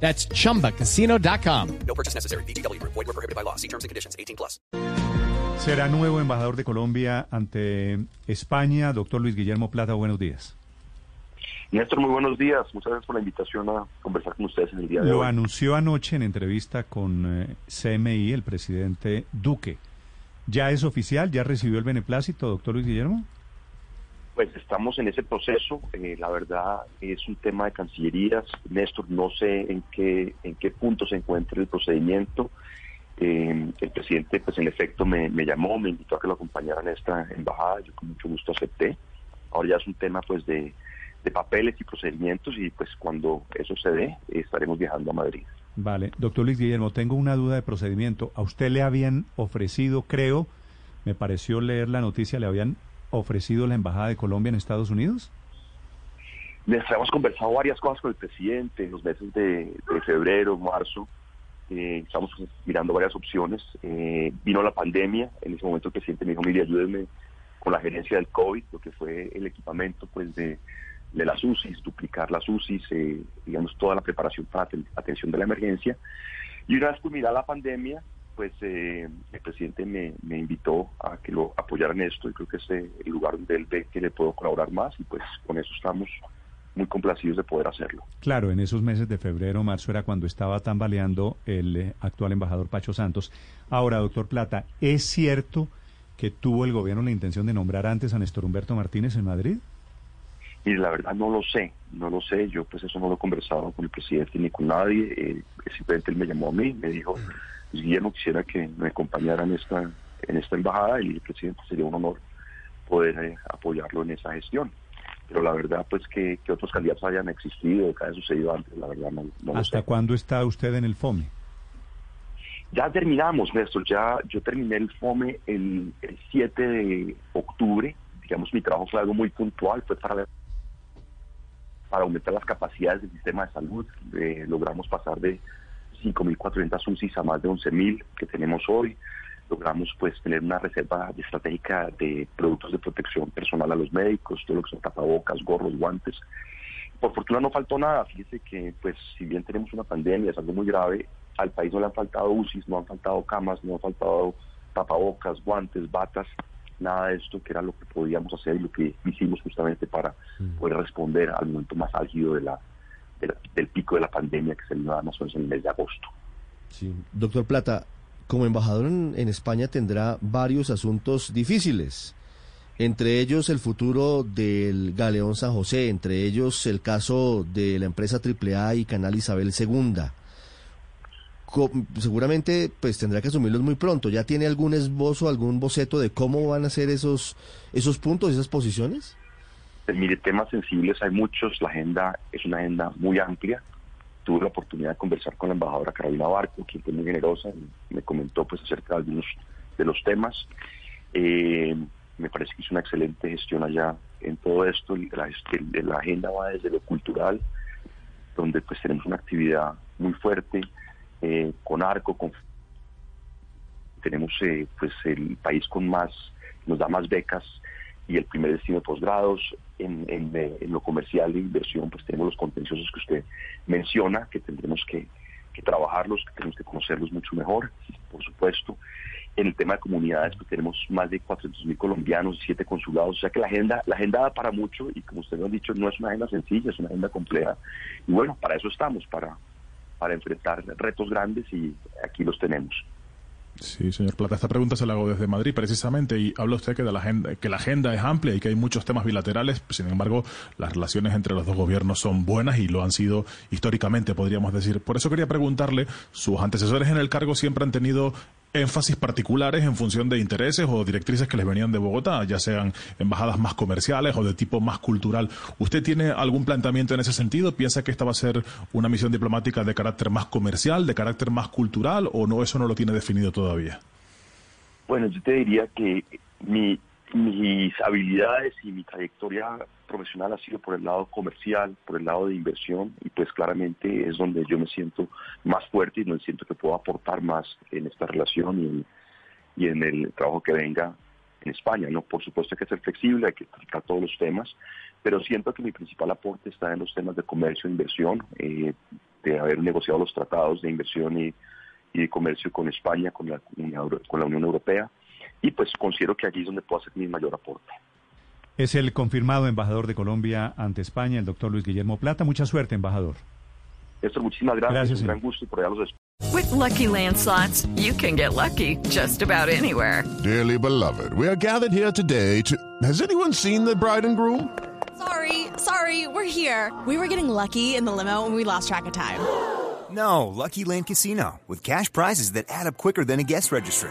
That's chumbacasino.com. No purchase necessary. BGW. Void were prohibited by law. See terms and conditions. 18 plus. Será nuevo embajador de Colombia ante España, doctor Luis Guillermo Plata. Buenos días. Néstor, muy buenos días. Muchas gracias por la invitación a conversar con ustedes en el día de Lo hoy. anunció anoche en entrevista con eh, CMI el presidente Duque. ¿Ya es oficial? ¿Ya recibió el beneplácito, doctor Luis Guillermo? Pues estamos en ese proceso. eh, la verdad es un tema de cancillerías. Néstor, no sé en qué en qué punto se encuentra el procedimiento. Eh, el presidente, pues en efecto, me, llamó, me invitó a que lo acompañara en esta embajada. Yo con mucho gusto acepté. Ahora ya es un tema, pues, de, de papeles y procedimientos y, pues, cuando eso se dé, estaremos viajando a Madrid. Vale. Doctor Luis Guillermo, tengo una duda de procedimiento. A usted le habían ofrecido, creo, me pareció leer la noticia, le habían ofrecido la Embajada de Colombia en Estados Unidos. Les hemos conversado varias cosas con el presidente en los meses de, de febrero, marzo. Eh, estamos mirando varias opciones. Eh, vino la pandemia. En ese momento el presidente me dijo, mire, ayúdenme con la gerencia del COVID, lo que fue el equipamiento pues de, de las UCIs, duplicar las UCIs, eh, digamos, toda la preparación para aten- atención de la emergencia. Y una vez culminada la pandemia, pues eh, el presidente me, me invitó a que lo apoyara en esto y creo que es eh, el lugar donde él ve que le puedo colaborar más y pues con eso estamos muy complacidos de poder hacerlo. Claro, en esos meses de febrero, marzo era cuando estaba tambaleando el eh, actual embajador Pacho Santos. Ahora, doctor Plata, ¿es cierto que tuvo el gobierno la intención de nombrar antes a Néstor Humberto Martínez en Madrid? Y la verdad no lo sé, no lo sé, yo pues eso no lo he conversado con el presidente ni con nadie, eh, simplemente él me llamó a mí, me dijo, pues, Guillermo quisiera que me acompañara en esta, en esta embajada y el presidente sería un honor poder eh, apoyarlo en esa gestión. Pero la verdad pues que, que otros candidatos hayan existido, que haya sucedido antes, la verdad no, no lo ¿Hasta sé. cuándo está usted en el FOME? Ya terminamos, Néstor. Ya yo terminé el FOME el, el 7 de octubre. Digamos, mi trabajo fue algo muy puntual, fue para, para aumentar las capacidades del sistema de salud. Eh, logramos pasar de 5.400 UCIs a más de 11.000 que tenemos hoy. Logramos pues tener una reserva estratégica de productos de protección personal a los médicos, todo lo que son tapabocas, gorros, guantes. Por fortuna no faltó nada. Fíjese que, pues, si bien tenemos una pandemia, es algo muy grave, al país no le han faltado UCIs, no han faltado camas, no han faltado tapabocas, guantes, batas, nada de esto que era lo que podíamos hacer y lo que hicimos justamente para poder responder al momento más álgido de la, de la- del pico de la pandemia que se dio más o menos en el mes de agosto. Sí. Doctor Plata, como embajador en, en España tendrá varios asuntos difíciles, entre ellos el futuro del Galeón San José, entre ellos el caso de la empresa AAA y Canal Isabel II. Seguramente pues tendrá que asumirlos muy pronto. ¿Ya tiene algún esbozo, algún boceto de cómo van a ser esos, esos puntos, esas posiciones? Pues, mire, temas sensibles hay muchos, la agenda es una agenda muy amplia. Tuve la oportunidad de conversar con la embajadora Carolina Barco, quien fue muy generosa y me comentó pues acerca de algunos de los temas. Eh, me parece que hizo una excelente gestión allá en todo esto. La, la agenda va desde lo cultural, donde pues tenemos una actividad muy fuerte eh, con arco, con tenemos eh, pues el país con más, nos da más becas y el primer destino de posgrados. En, eh, lo comercial de inversión, pues tenemos los contenciosos que usted menciona, que tendremos que, que trabajarlos, que tenemos que conocerlos mucho mejor, por supuesto. En el tema de comunidades, pues tenemos más de 400 mil colombianos, siete consulados, o sea que la agenda, la agenda da para mucho y como usted lo ha dicho, no es una agenda sencilla, es una agenda compleja. Y bueno, para eso estamos, para, para enfrentar retos grandes y aquí los tenemos. Sí, señor Plata, esta pregunta se la hago desde Madrid precisamente y habla usted que, de la agenda, que la agenda es amplia y que hay muchos temas bilaterales, sin embargo las relaciones entre los dos gobiernos son buenas y lo han sido históricamente, podríamos decir. Por eso quería preguntarle, sus antecesores en el cargo siempre han tenido énfasis particulares en función de intereses o directrices que les venían de Bogotá, ya sean embajadas más comerciales o de tipo más cultural. ¿Usted tiene algún planteamiento en ese sentido? ¿Piensa que esta va a ser una misión diplomática de carácter más comercial, de carácter más cultural o no? Eso no lo tiene definido todavía. Bueno, yo te diría que mi, habilidades y mi trayectoria profesional ha sido por el lado comercial, por el lado de inversión y pues claramente es donde yo me siento más fuerte y donde siento que puedo aportar más en esta relación y en, el trabajo que venga en España. No, por supuesto hay que ser flexible, hay que explicar todos los temas, pero siento que mi principal aporte está en los temas de comercio e inversión, eh, de haber negociado los tratados de inversión y, y de comercio con España, con la, con la Unión Europea, y pues considero que aquí es donde puedo hacer mi mayor aporte. Es el confirmado embajador de Colombia ante España, el doctor Luis Guillermo Plata. Mucha suerte, embajador. Néstor, muchísimas gracias. Gracias, Un gran gusto y por allá los espero. With Lucky Land slots, you can get lucky just about anywhere. Dearly beloved, we are gathered here today to. Has anyone seen the bride and groom? Sorry, sorry, we're here. We were getting lucky in the limo and we lost track of time. No, Lucky Land Casino, with cash prizes that add up quicker than a guest registry.